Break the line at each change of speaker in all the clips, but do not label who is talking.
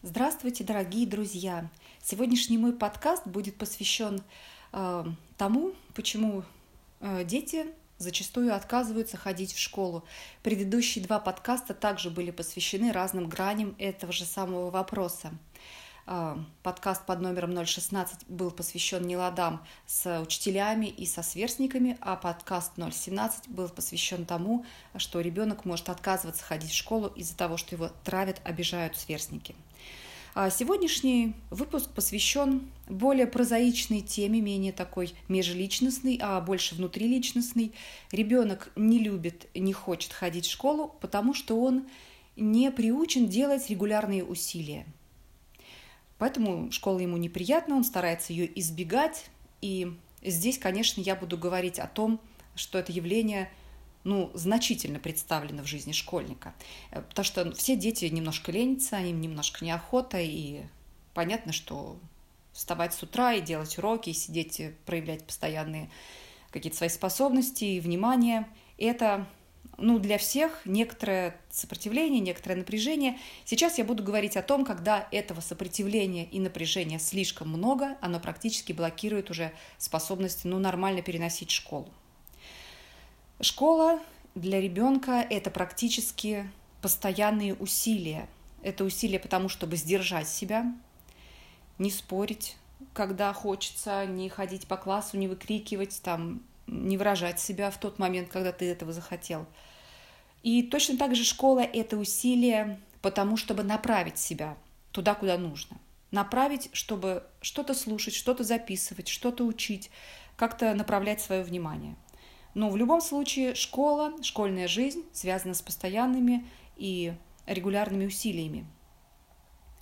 Здравствуйте, дорогие друзья! Сегодняшний мой подкаст будет посвящен э, тому, почему э, дети зачастую отказываются ходить в школу. Предыдущие два подкаста также были посвящены разным граням этого же самого вопроса. А, подкаст под номером 016 был посвящен неладам с учителями и со сверстниками, а подкаст 017 был посвящен тому, что ребенок может отказываться ходить в школу из-за того, что его травят, обижают сверстники. А сегодняшний выпуск посвящен более прозаичной теме, менее такой межличностной, а больше внутриличностной. Ребенок не любит, не хочет ходить в школу, потому что он не приучен делать регулярные усилия – Поэтому школа ему неприятна, он старается ее избегать. И здесь, конечно, я буду говорить о том, что это явление ну, значительно представлено в жизни школьника. Э, потому что все дети немножко ленятся, им немножко неохота, и понятно, что вставать с утра и делать уроки, и сидеть, проявлять постоянные какие-то свои способности и внимание, это ну, для всех некоторое сопротивление, некоторое напряжение. Сейчас я буду говорить о том, когда этого сопротивления и напряжения слишком много, оно практически блокирует уже способность ну, нормально переносить школу. Школа для ребенка – это практически постоянные усилия. Это усилия потому, чтобы сдержать себя, не спорить, когда хочется, не ходить по классу, не выкрикивать, там, не выражать себя в тот момент, когда ты этого захотел – и точно так же школа – это усилие потому, чтобы направить себя туда, куда нужно. Направить, чтобы что-то слушать, что-то записывать, что-то учить, как-то направлять свое внимание. Но в любом случае школа, школьная жизнь связана с постоянными и регулярными усилиями.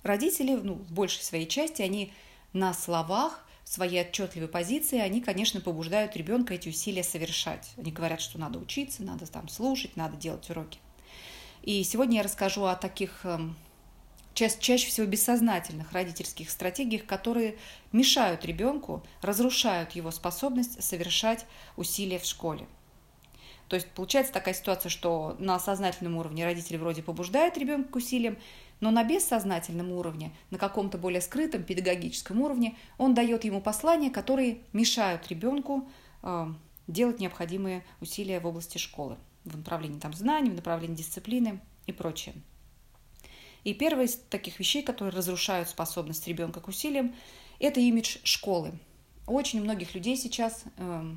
Родители, ну, в большей своей части, они на словах своей отчетливой позиции, они, конечно, побуждают ребенка эти усилия совершать. Они говорят, что надо учиться, надо там слушать, надо делать уроки. И сегодня я расскажу о таких эм, ча чаще всего бессознательных родительских стратегиях, которые мешают ребенку, разрушают его способность совершать усилия в школе. То есть получается такая ситуация, что на сознательном уровне родители вроде побуждают ребенка к усилиям, но на бессознательном уровне, на каком-то более скрытом педагогическом уровне, он дает ему послания, которые мешают ребенку э, делать необходимые усилия в области школы, в направлении там, знаний, в направлении дисциплины и прочее. И первая из таких вещей, которые разрушают способность ребенка к усилиям, это имидж школы. У очень многих людей сейчас э,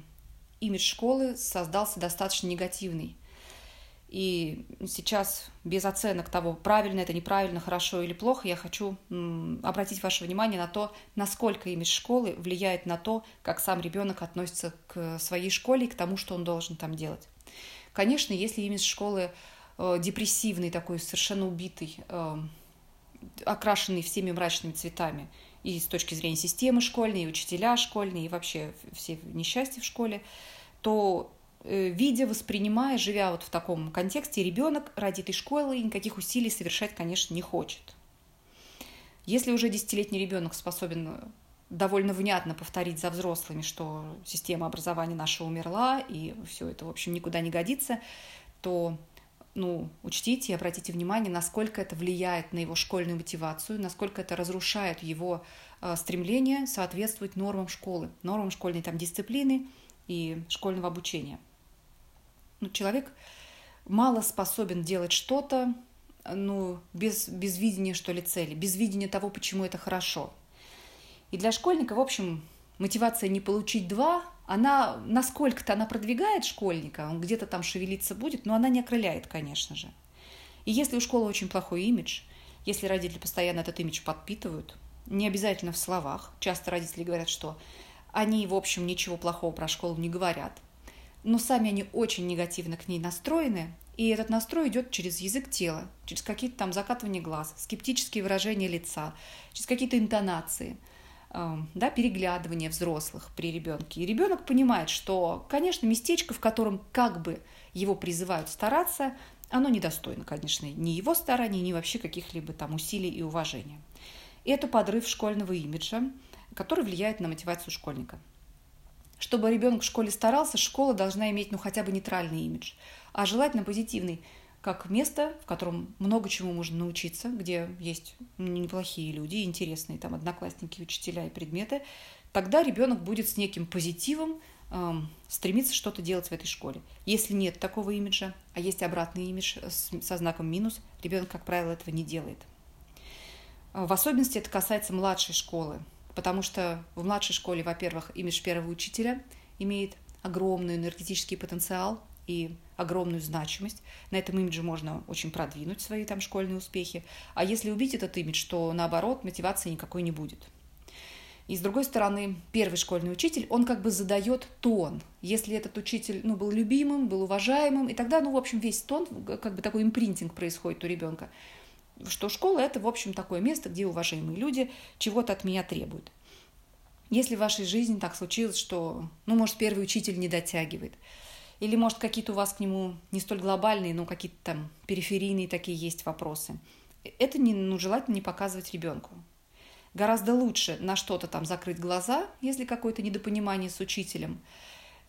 имидж школы создался достаточно негативный. И сейчас без оценок того, правильно это, неправильно, хорошо или плохо, я хочу обратить ваше внимание на то, насколько имидж школы влияет на то, как сам ребенок относится к своей школе и к тому, что он должен там делать. Конечно, если имидж школы э, депрессивный, такой совершенно убитый, э, окрашенный всеми мрачными цветами, и с точки зрения системы школьной, и учителя школьные, и вообще все несчастья в школе, то Э, видя, воспринимая, живя вот в таком контексте, ребенок ради этой школы никаких усилий совершать, конечно, не хочет. Если уже десятилетний ребенок способен довольно внятно повторить за взрослыми, что система образования наша умерла, и все это, в общем, никуда не годится, то ну, учтите и обратите внимание, насколько это влияет на его школьную мотивацию, насколько это разрушает его э, стремление соответствовать нормам школы, нормам школьной там, дисциплины и школьного обучения – ну, человек мало способен делать что-то ну, без, без видения, что ли, цели, без видения того, почему это хорошо. И для школьника, в общем, мотивация не получить два, она насколько-то она продвигает школьника, он где-то там шевелиться будет, но она не окрыляет, конечно же. И если у школы очень плохой имидж, если родители постоянно этот имидж подпитывают, не обязательно в словах, часто родители говорят, что они, в общем, ничего плохого про школу не говорят – но сами они очень негативно к ней настроены, и этот настрой идет через язык тела, через какие-то там закатывания глаз, скептические выражения лица, через какие-то интонации, да, переглядывание взрослых при ребенке. И ребенок понимает, что, конечно, местечко, в котором как бы его призывают стараться, оно недостойно, конечно, ни его стараний, ни вообще каких-либо там усилий и уважения. И это подрыв школьного имиджа, который влияет на мотивацию школьника. Чтобы ребенок в школе старался, школа должна иметь ну хотя бы нейтральный имидж, а желательно позитивный. Как место, в котором много чему можно научиться, где есть неплохие люди, интересные там одноклассники, учителя и предметы, тогда ребенок будет с неким позитивом эм, стремиться что-то делать в этой школе. Если нет такого имиджа, а есть обратный имидж со знаком минус, ребенок, как правило, этого не делает. В особенности это касается младшей школы, потому что в младшей школе, во-первых, имидж первого учителя имеет огромный энергетический потенциал и огромную значимость. На этом имидже можно очень продвинуть свои там школьные успехи. А если убить этот имидж, то наоборот мотивации никакой не будет. И с другой стороны, первый школьный учитель, он как бы задает тон. Если этот учитель ну, был любимым, был уважаемым, и тогда, ну, в общем, весь тон, как бы такой импринтинг происходит у ребенка, что школа – это, в общем, такое место, где уважаемые люди чего-то от меня требуют. Если в вашей жизни так случилось, что, ну, может, первый учитель не дотягивает, или, может, какие-то у вас к нему не столь глобальные, но какие-то там периферийные такие есть вопросы, это не, ну, желательно не показывать ребенку. Гораздо лучше на что-то там закрыть глаза, если какое-то недопонимание с учителем,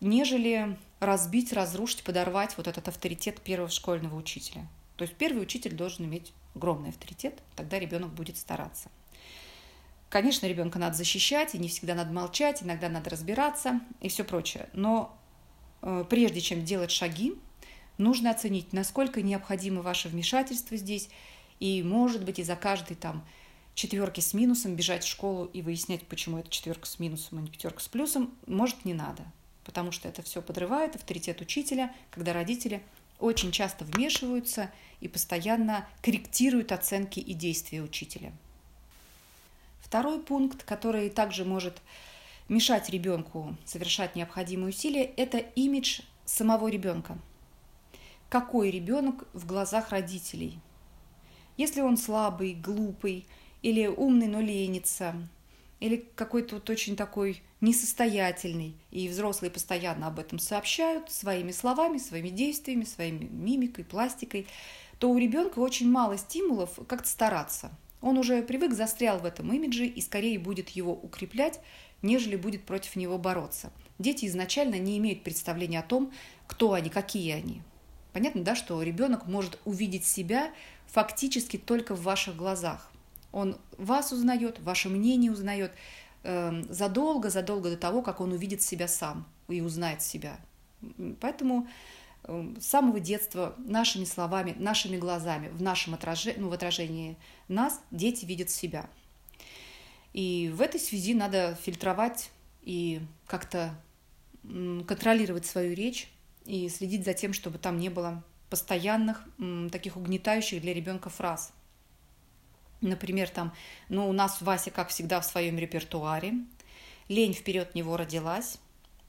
нежели разбить, разрушить, подорвать вот этот авторитет первого школьного учителя. То есть первый учитель должен иметь огромный авторитет, тогда ребенок будет стараться. Конечно, ребенка надо защищать, и не всегда надо молчать, иногда надо разбираться и все прочее. Но прежде чем делать шаги, нужно оценить, насколько необходимо ваше вмешательство здесь, и, может быть, из-за каждой там четверки с минусом бежать в школу и выяснять, почему это четверка с минусом, а не пятерка с плюсом, может, не надо. Потому что это все подрывает авторитет учителя, когда родители очень часто вмешиваются и постоянно корректируют оценки и действия учителя. Второй пункт, который также может мешать ребенку совершать необходимые усилия, это имидж самого ребенка. Какой ребенок в глазах родителей? Если он слабый, глупый, или умный, но ленится, или какой-то вот очень такой несостоятельный, и взрослые постоянно об этом сообщают своими словами, своими действиями, своей мимикой, пластикой, то у ребенка очень мало стимулов как-то стараться – он уже привык, застрял в этом имидже и скорее будет его укреплять, нежели будет против него бороться. Дети изначально не имеют представления о том, кто они, какие они. Понятно, да, что ребенок может увидеть себя фактически только в ваших глазах. Он вас узнает, ваше мнение узнает э, задолго, задолго до того, как он увидит себя сам и узнает себя. Поэтому Эм, с самого детства нашими словами, нашими глазами, в нашем отражении, ну, в отражении нас дети видят себя. И в этой связи надо фильтровать и как-то контролировать свою речь и следить за тем, чтобы там не было постоянных таких угнетающих для ребенка фраз. Например, там, ну, у нас Вася, как всегда, в своем репертуаре, лень вперед него родилась,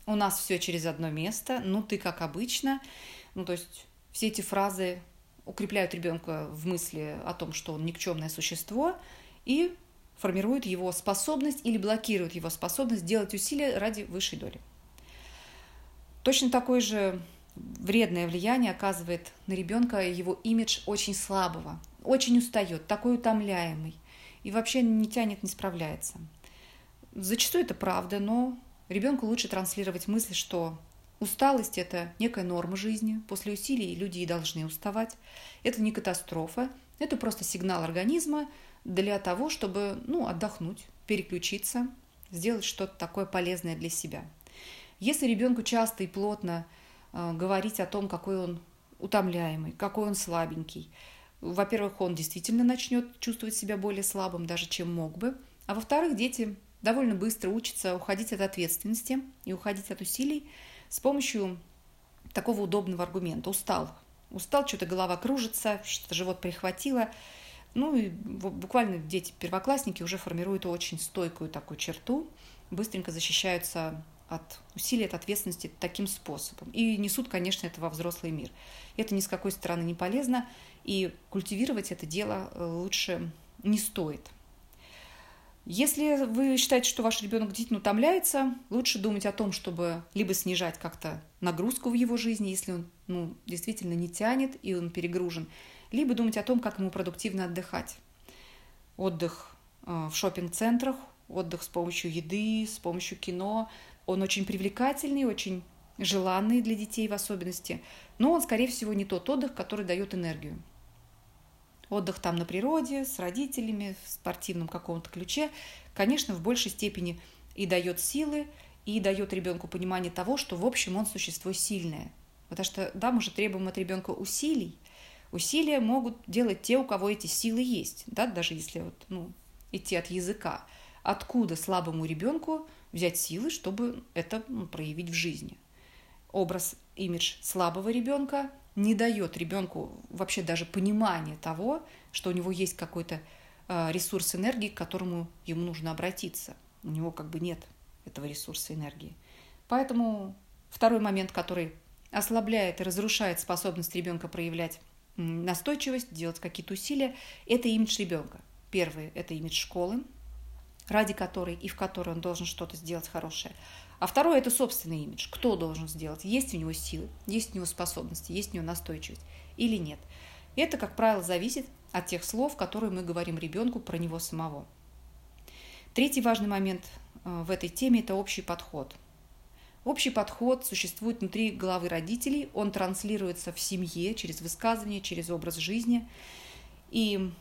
у нас все через одно место, ну ты как обычно. Ну, то есть все эти фразы укрепляют ребенка в мысли о том, что он никчемное существо, и формируют его способность или блокируют его способность делать усилия ради высшей доли. Точно такое же вредное влияние оказывает на ребенка его имидж очень слабого, очень устает, такой утомляемый и вообще не тянет, не справляется. Зачастую это правда, но Ребенку лучше транслировать мысль, что усталость – это некая норма жизни, после усилий люди и должны уставать. Это не катастрофа, это просто сигнал организма для того, чтобы ну, отдохнуть, переключиться, сделать что-то такое полезное для себя. Если ребенку часто и плотно э, говорить о том, какой он утомляемый, какой он слабенький, во-первых, он действительно начнет чувствовать себя более слабым, даже чем мог бы, а во-вторых, дети довольно быстро учится уходить от ответственности и уходить от усилий с помощью такого удобного аргумента. Устал. Устал, что-то голова кружится, что-то живот прихватило. Ну и буквально дети первоклассники уже формируют очень стойкую такую черту, быстренько защищаются от усилий, от ответственности таким способом. И несут, конечно, это во взрослый мир. Это ни с какой стороны не полезно, и культивировать это дело э, лучше не стоит. Если вы считаете, что ваш ребенок действительно утомляется, лучше думать о том, чтобы либо снижать как-то нагрузку в его жизни, если он ну, действительно не тянет и он перегружен, либо думать о том, как ему продуктивно отдыхать. Отдых э, в шопинг-центрах, отдых с помощью еды, с помощью кино, он очень привлекательный, очень желанный для детей в особенности, но он, скорее всего, не тот отдых, который дает энергию. Отдых там на природе, с родителями, в спортивном каком-то ключе, конечно, в большей степени и дает силы, и дает ребенку понимание того, что в общем он существо сильное. Потому что, да, мы же требуем от ребенка усилий. Усилия могут делать те, у кого эти силы есть, да, даже если вот, ну, идти от языка. Откуда слабому ребенку взять силы, чтобы это ну, проявить в жизни? Образ, имидж слабого ребенка не дает ребенку вообще даже понимания того, что у него есть какой-то э, ресурс энергии, к которому ему нужно обратиться. У него как бы нет этого ресурса энергии. Поэтому второй момент, который ослабляет и разрушает способность ребенка проявлять настойчивость, делать какие-то усилия, это имидж ребенка. Первый – это имидж школы, ради которой и в которой он должен что-то сделать хорошее. А второе – это собственный имидж. Кто должен сделать? Есть у него силы, есть у него способности, есть у него настойчивость или нет. Это, как правило, зависит от тех слов, которые мы говорим ребенку про него самого. Третий важный момент э, в этой теме – это общий подход. Общий подход существует внутри головы родителей, он транслируется в семье через высказывание, через образ жизни. И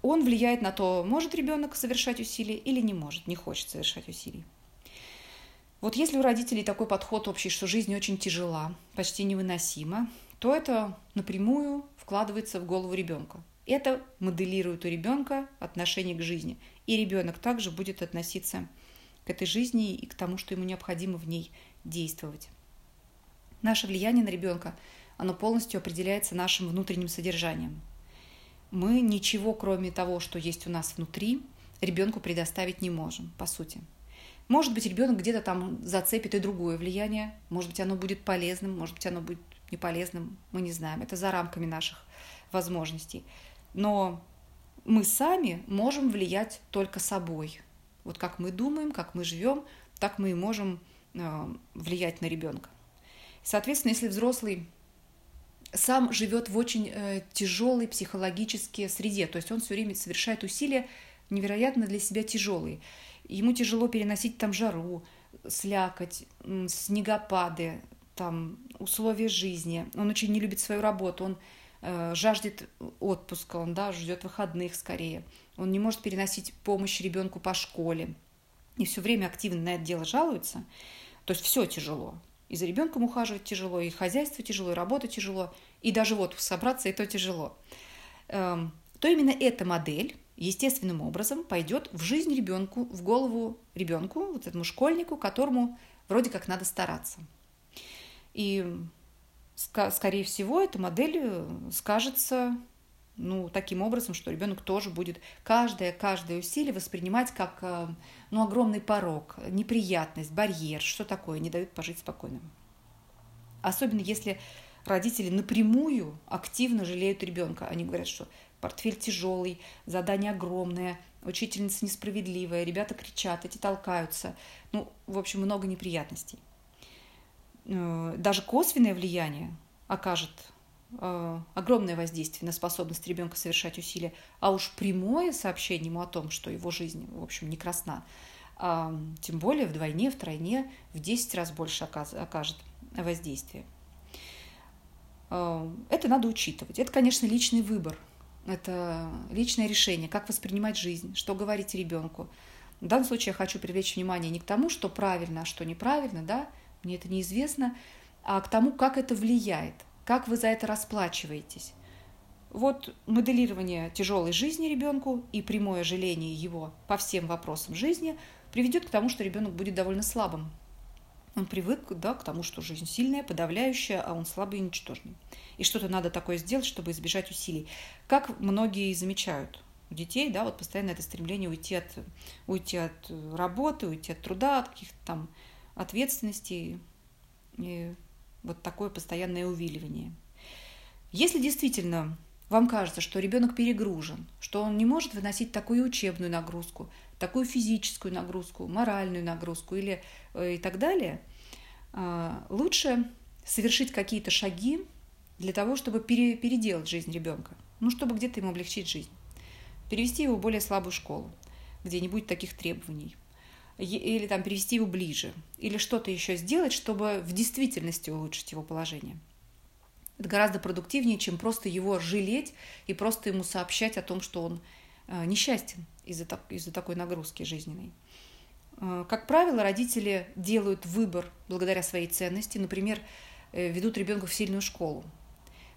он влияет на то, может ребенок совершать усилия или не может, не хочет совершать усилий. Вот если у родителей такой подход общий, что жизнь очень тяжела, почти невыносима, то это напрямую вкладывается в голову ребенка. Это моделирует у ребенка отношение к жизни. И ребенок также будет относиться к этой жизни и к тому, что ему необходимо в ней действовать. Наше влияние на ребенка, оно полностью определяется нашим внутренним содержанием. Мы ничего, кроме того, что есть у нас внутри, ребенку предоставить не можем, по сути. Может быть, ребенок где-то там зацепит и другое влияние, может быть, оно будет полезным, может быть, оно будет не полезным, мы не знаем. Это за рамками наших возможностей. Но мы сами можем влиять только собой. Вот как мы думаем, как мы живем, так мы и можем влиять на ребенка. Соответственно, если взрослый сам живет в очень э, тяжелой психологической среде, то есть он все время совершает усилия невероятно для себя тяжелые. Ему тяжело переносить там жару, слякоть, снегопады, там условия жизни. Он очень не любит свою работу, он э, жаждет отпуска, он да, ждет выходных скорее. Он не может переносить помощь ребенку по школе и все время активно на это дело жалуется. То есть все тяжело. И за ребенком ухаживать тяжело, и хозяйство тяжело, и работа тяжело, и даже вот собраться, и то тяжело. Эм, то именно эта модель естественным образом пойдет в жизнь ребенку, в голову ребенку, вот этому школьнику, которому вроде как надо стараться. И, скорее всего, эта модель э, скажется ну, таким образом, что ребенок тоже будет каждое, каждое усилие воспринимать как э, ну, огромный порог, неприятность, барьер, что такое, не дают пожить спокойно. Особенно если родители напрямую активно жалеют ребенка. Они говорят, что портфель тяжелый, задание огромное, учительница несправедливая, ребята кричат, эти толкаются. Ну, в общем, много неприятностей. Э, даже косвенное влияние окажет огромное воздействие на способность ребенка совершать усилия, а уж прямое сообщение ему о том, что его жизнь, в общем, не красна, а, тем более вдвойне, втройне, в 10 раз больше окажет воздействие. Э, это надо учитывать. Это, конечно, личный выбор. Это личное решение, как воспринимать жизнь, что говорить ребенку. В данном случае я хочу привлечь внимание не к тому, что правильно, а что неправильно, да, мне это неизвестно, а к тому, как это влияет – как вы за это расплачиваетесь? Вот моделирование тяжелой жизни ребенку и прямое жаление его по всем вопросам жизни приведет к тому, что ребенок будет довольно слабым. Он привык да, к тому, что жизнь сильная, подавляющая, а он слабый и ничтожный. И что-то надо такое сделать, чтобы избежать усилий. Как многие замечают у детей, да, вот постоянно это стремление уйти от, уйти от работы, уйти от труда, от каких-то там ответственностей. Вот такое постоянное увиливание. Если действительно вам кажется, что ребенок перегружен, что он не может выносить такую учебную нагрузку, такую физическую нагрузку, моральную нагрузку или э, и так далее, э, лучше совершить какие-то шаги для того, чтобы пере, переделать жизнь ребенка, ну, чтобы где-то ему облегчить жизнь, перевести его в более слабую школу, где не будет таких требований, или там перевести его ближе, или что-то еще сделать, чтобы в действительности улучшить его положение. Это гораздо продуктивнее, чем просто его жалеть и просто ему сообщать о том, что он э, несчастен из-за из такой нагрузки жизненной. Э, как правило, родители делают выбор благодаря своей ценности, например, э, ведут ребенка в сильную школу.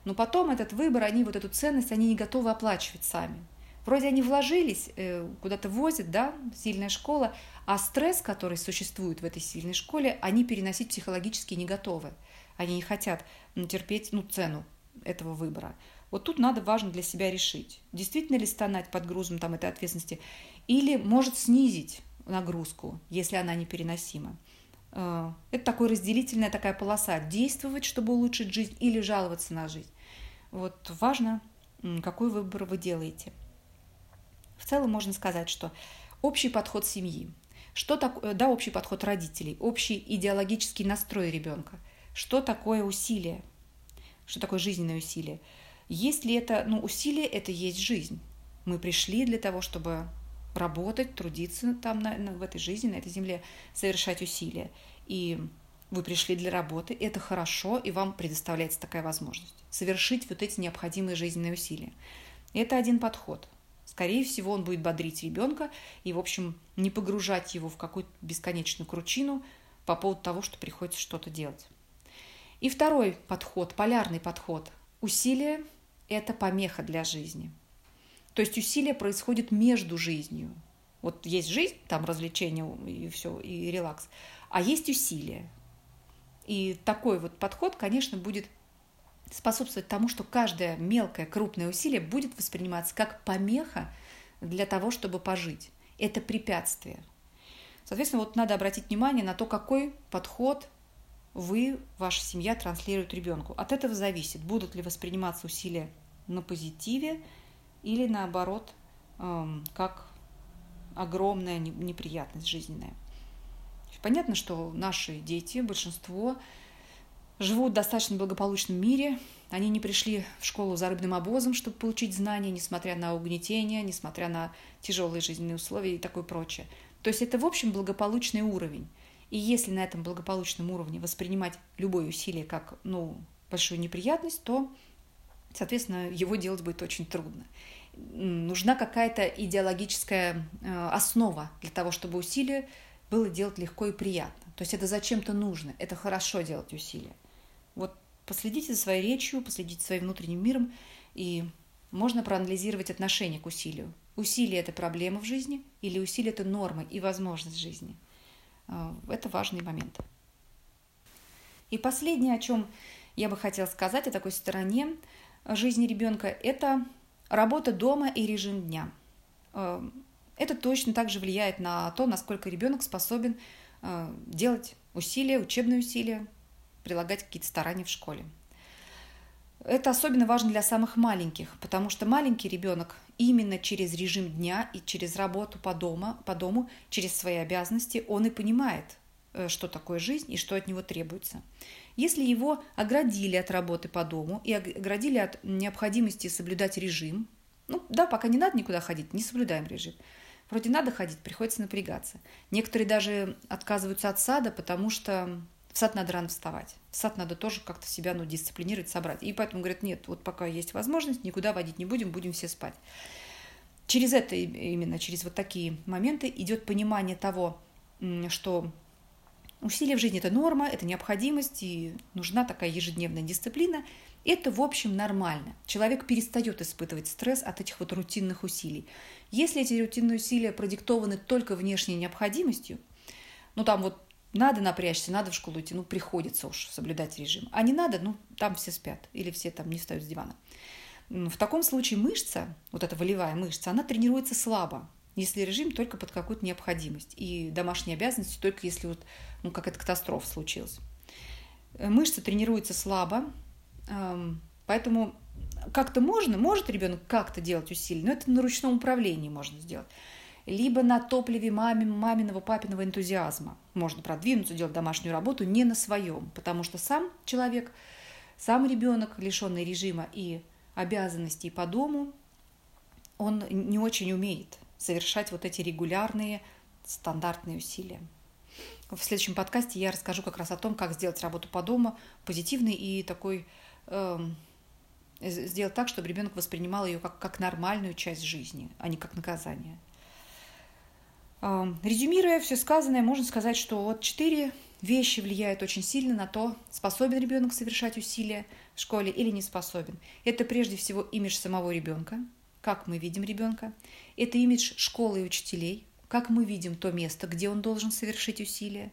Но потом этот выбор, они вот эту ценность, они не готовы оплачивать сами. Вроде они вложились, э, куда-то возят, да, сильная школа, а стресс, который существует в этой сильной школе, они переносить психологически не готовы. Они не хотят терпеть ну, цену этого выбора. Вот тут надо важно для себя решить, действительно ли стонать под грузом там, этой ответственности, или может снизить нагрузку, если она непереносима. Э, это такой разделительная такая полоса. Действовать, чтобы улучшить жизнь, или жаловаться на жизнь. Вот важно, какой выбор вы делаете. В целом можно сказать, что общий подход семьи, что такое, да, общий подход родителей, общий идеологический настрой ребенка, что такое усилие, что такое жизненное усилие. Если это, ну, усилие – это есть жизнь. Мы пришли для того, чтобы работать, трудиться там на, на, в этой жизни, на этой земле, совершать усилия. И вы пришли для работы, это хорошо, и вам предоставляется такая возможность совершить вот эти необходимые жизненные усилия. Это один подход. Скорее всего, он будет бодрить ребенка и, в общем, не погружать его в какую-то бесконечную кручину по поводу того, что приходится что-то делать. И второй подход, полярный подход. Усилие – это помеха для жизни – то есть усилие происходит между жизнью. Вот есть жизнь, там развлечения и все, и релакс, а есть усилие. И такой вот подход, конечно, будет способствовать тому, что каждое мелкое, крупное усилие будет восприниматься как помеха для того, чтобы пожить. Это препятствие. Соответственно, вот надо обратить внимание на то, какой подход вы, ваша семья транслирует ребенку. От этого зависит, будут ли восприниматься усилия на позитиве или наоборот, эм, как огромная неприятность жизненная. Понятно, что наши дети, большинство, живут в достаточно благополучном мире. Они не пришли в школу за рыбным обозом, чтобы получить знания, несмотря на угнетение, несмотря на тяжелые жизненные условия и такое прочее. То есть это, в общем, благополучный уровень. И если на этом благополучном уровне воспринимать любое усилие как ну, большую неприятность, то соответственно, его делать будет очень трудно. Нужна какая-то идеологическая э, основа для того, чтобы усилие было делать легко и приятно. То есть это зачем-то нужно, это хорошо делать усилия. Вот последите за своей речью, последите за своим внутренним миром, и можно проанализировать отношение к усилию. Усилие – это проблема в жизни или усилие – это норма и возможность жизни. Э, это важный момент. И последнее, о чем я бы хотела сказать, о такой стороне – жизни ребенка – это работа дома и режим дня. Э, это точно также влияет на то, насколько ребенок способен э, делать усилия, учебные усилия, прилагать какие-то старания в школе. Это особенно важно для самых маленьких, потому что маленький ребенок именно через режим дня и через работу по, дома, по дому, через свои обязанности, он и понимает, э, что такое жизнь и что от него требуется. Если его оградили от работы по дому и оградили от необходимости соблюдать режим, ну да, пока не надо никуда ходить, не соблюдаем режим. Вроде надо ходить, приходится напрягаться. Некоторые даже отказываются от сада, потому что в сад надо рано вставать. В сад надо тоже как-то себя ну, дисциплинировать, собрать. И поэтому говорят, нет, вот пока есть возможность, никуда водить не будем, будем все спать. Через это именно, через вот такие моменты идет понимание того, что Усилия в жизни – это норма, это необходимость, и нужна такая ежедневная дисциплина. Это, в общем, нормально. Человек перестает испытывать стресс от этих вот рутинных усилий. Если эти рутинные усилия продиктованы только внешней необходимостью, ну там вот надо напрячься, надо в школу идти, ну приходится уж соблюдать режим. А не надо, ну там все спят или все там не встают с дивана. В таком случае мышца, вот эта волевая мышца, она тренируется слабо если режим только под какую-то необходимость, и домашние обязанности только если вот, ну, какая-то катастрофа случилась. Э, мышцы тренируются слабо, поэтому как-то можно, может ребенок как-то делать усилия, но это на ручном управлении можно сделать. Либо на топливе мамин, маминого, папиного энтузиазма. Можно продвинуться, делать домашнюю работу не на своем, потому что сам человек, сам ребенок, лишенный режима и обязанностей по дому, он не очень умеет совершать вот эти регулярные стандартные усилия. В следующем подкасте я расскажу как раз о том, как сделать работу по дому позитивной и такой э, сделать так, чтобы ребенок воспринимал ее как, как нормальную часть жизни, а не как наказание. Резюмируя все сказанное, можно сказать, что вот четыре вещи влияют очень сильно на то, способен ребенок совершать усилия в школе или не способен. Это прежде всего имидж самого ребенка, как мы видим ребенка. Это имидж школы и учителей, как мы видим то место, где он должен совершить усилия.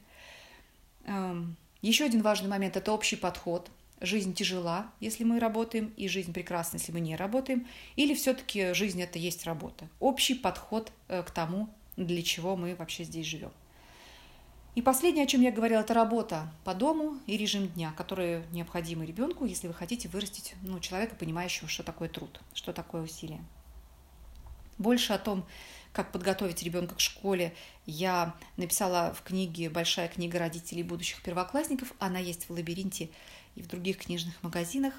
Еще один важный момент – это общий подход. Жизнь тяжела, если мы работаем, и жизнь прекрасна, если мы не работаем. Или все-таки жизнь – это есть работа. Общий подход э, к тому, для чего мы вообще здесь живем. И последнее, о чем я говорила, это работа по дому и режим дня, которые необходимы ребенку, если вы хотите вырастить ну, человека, понимающего, что такое труд, что такое усилие. Больше о том, как подготовить ребенка к школе, я написала в книге «Большая книга родителей будущих первоклассников». Она есть в лабиринте и в других книжных магазинах.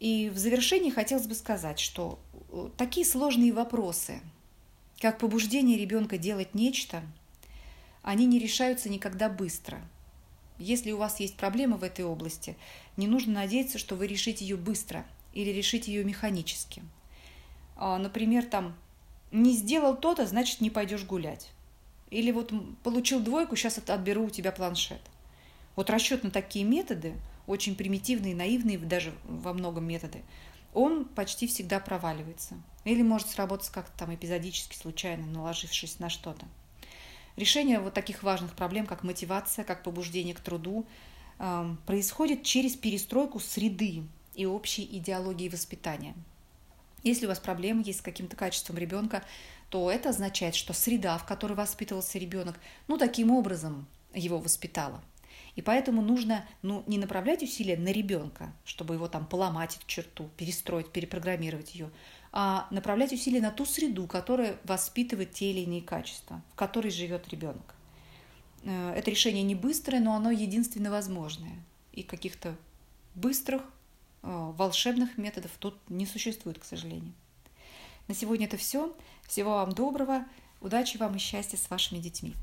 И в завершении хотелось бы сказать, что э, такие сложные вопросы, как побуждение ребенка делать нечто – они не решаются никогда быстро. Если у вас есть проблема в этой области, не нужно надеяться, что вы решите ее быстро или решите ее механически. А, например, там не сделал то-то, значит не пойдешь гулять. Или вот получил двойку, сейчас отберу у тебя планшет. Вот расчет на такие методы, очень примитивные, наивные даже во многом методы, он почти всегда проваливается. Или может сработать как-то там эпизодически, случайно, наложившись на что-то. Решение вот таких важных проблем, как мотивация, как побуждение к труду, эм, происходит через перестройку среды и общей идеологии воспитания. Если у вас проблемы есть с каким-то качеством ребенка, то это означает, что среда, в которой воспитывался ребенок, ну, таким образом его воспитала. И поэтому нужно ну, не направлять усилия на ребенка, чтобы его там поломать эту черту, перестроить, перепрограммировать ее, а направлять усилия на ту среду, которая воспитывает те или иные качества, в которой живет ребенок. Э, это решение не быстрое, но оно единственно возможное. И каких-то быстрых, э, волшебных методов тут не существует, к сожалению. На сегодня это все. Всего вам доброго, удачи вам и счастья с вашими детьми.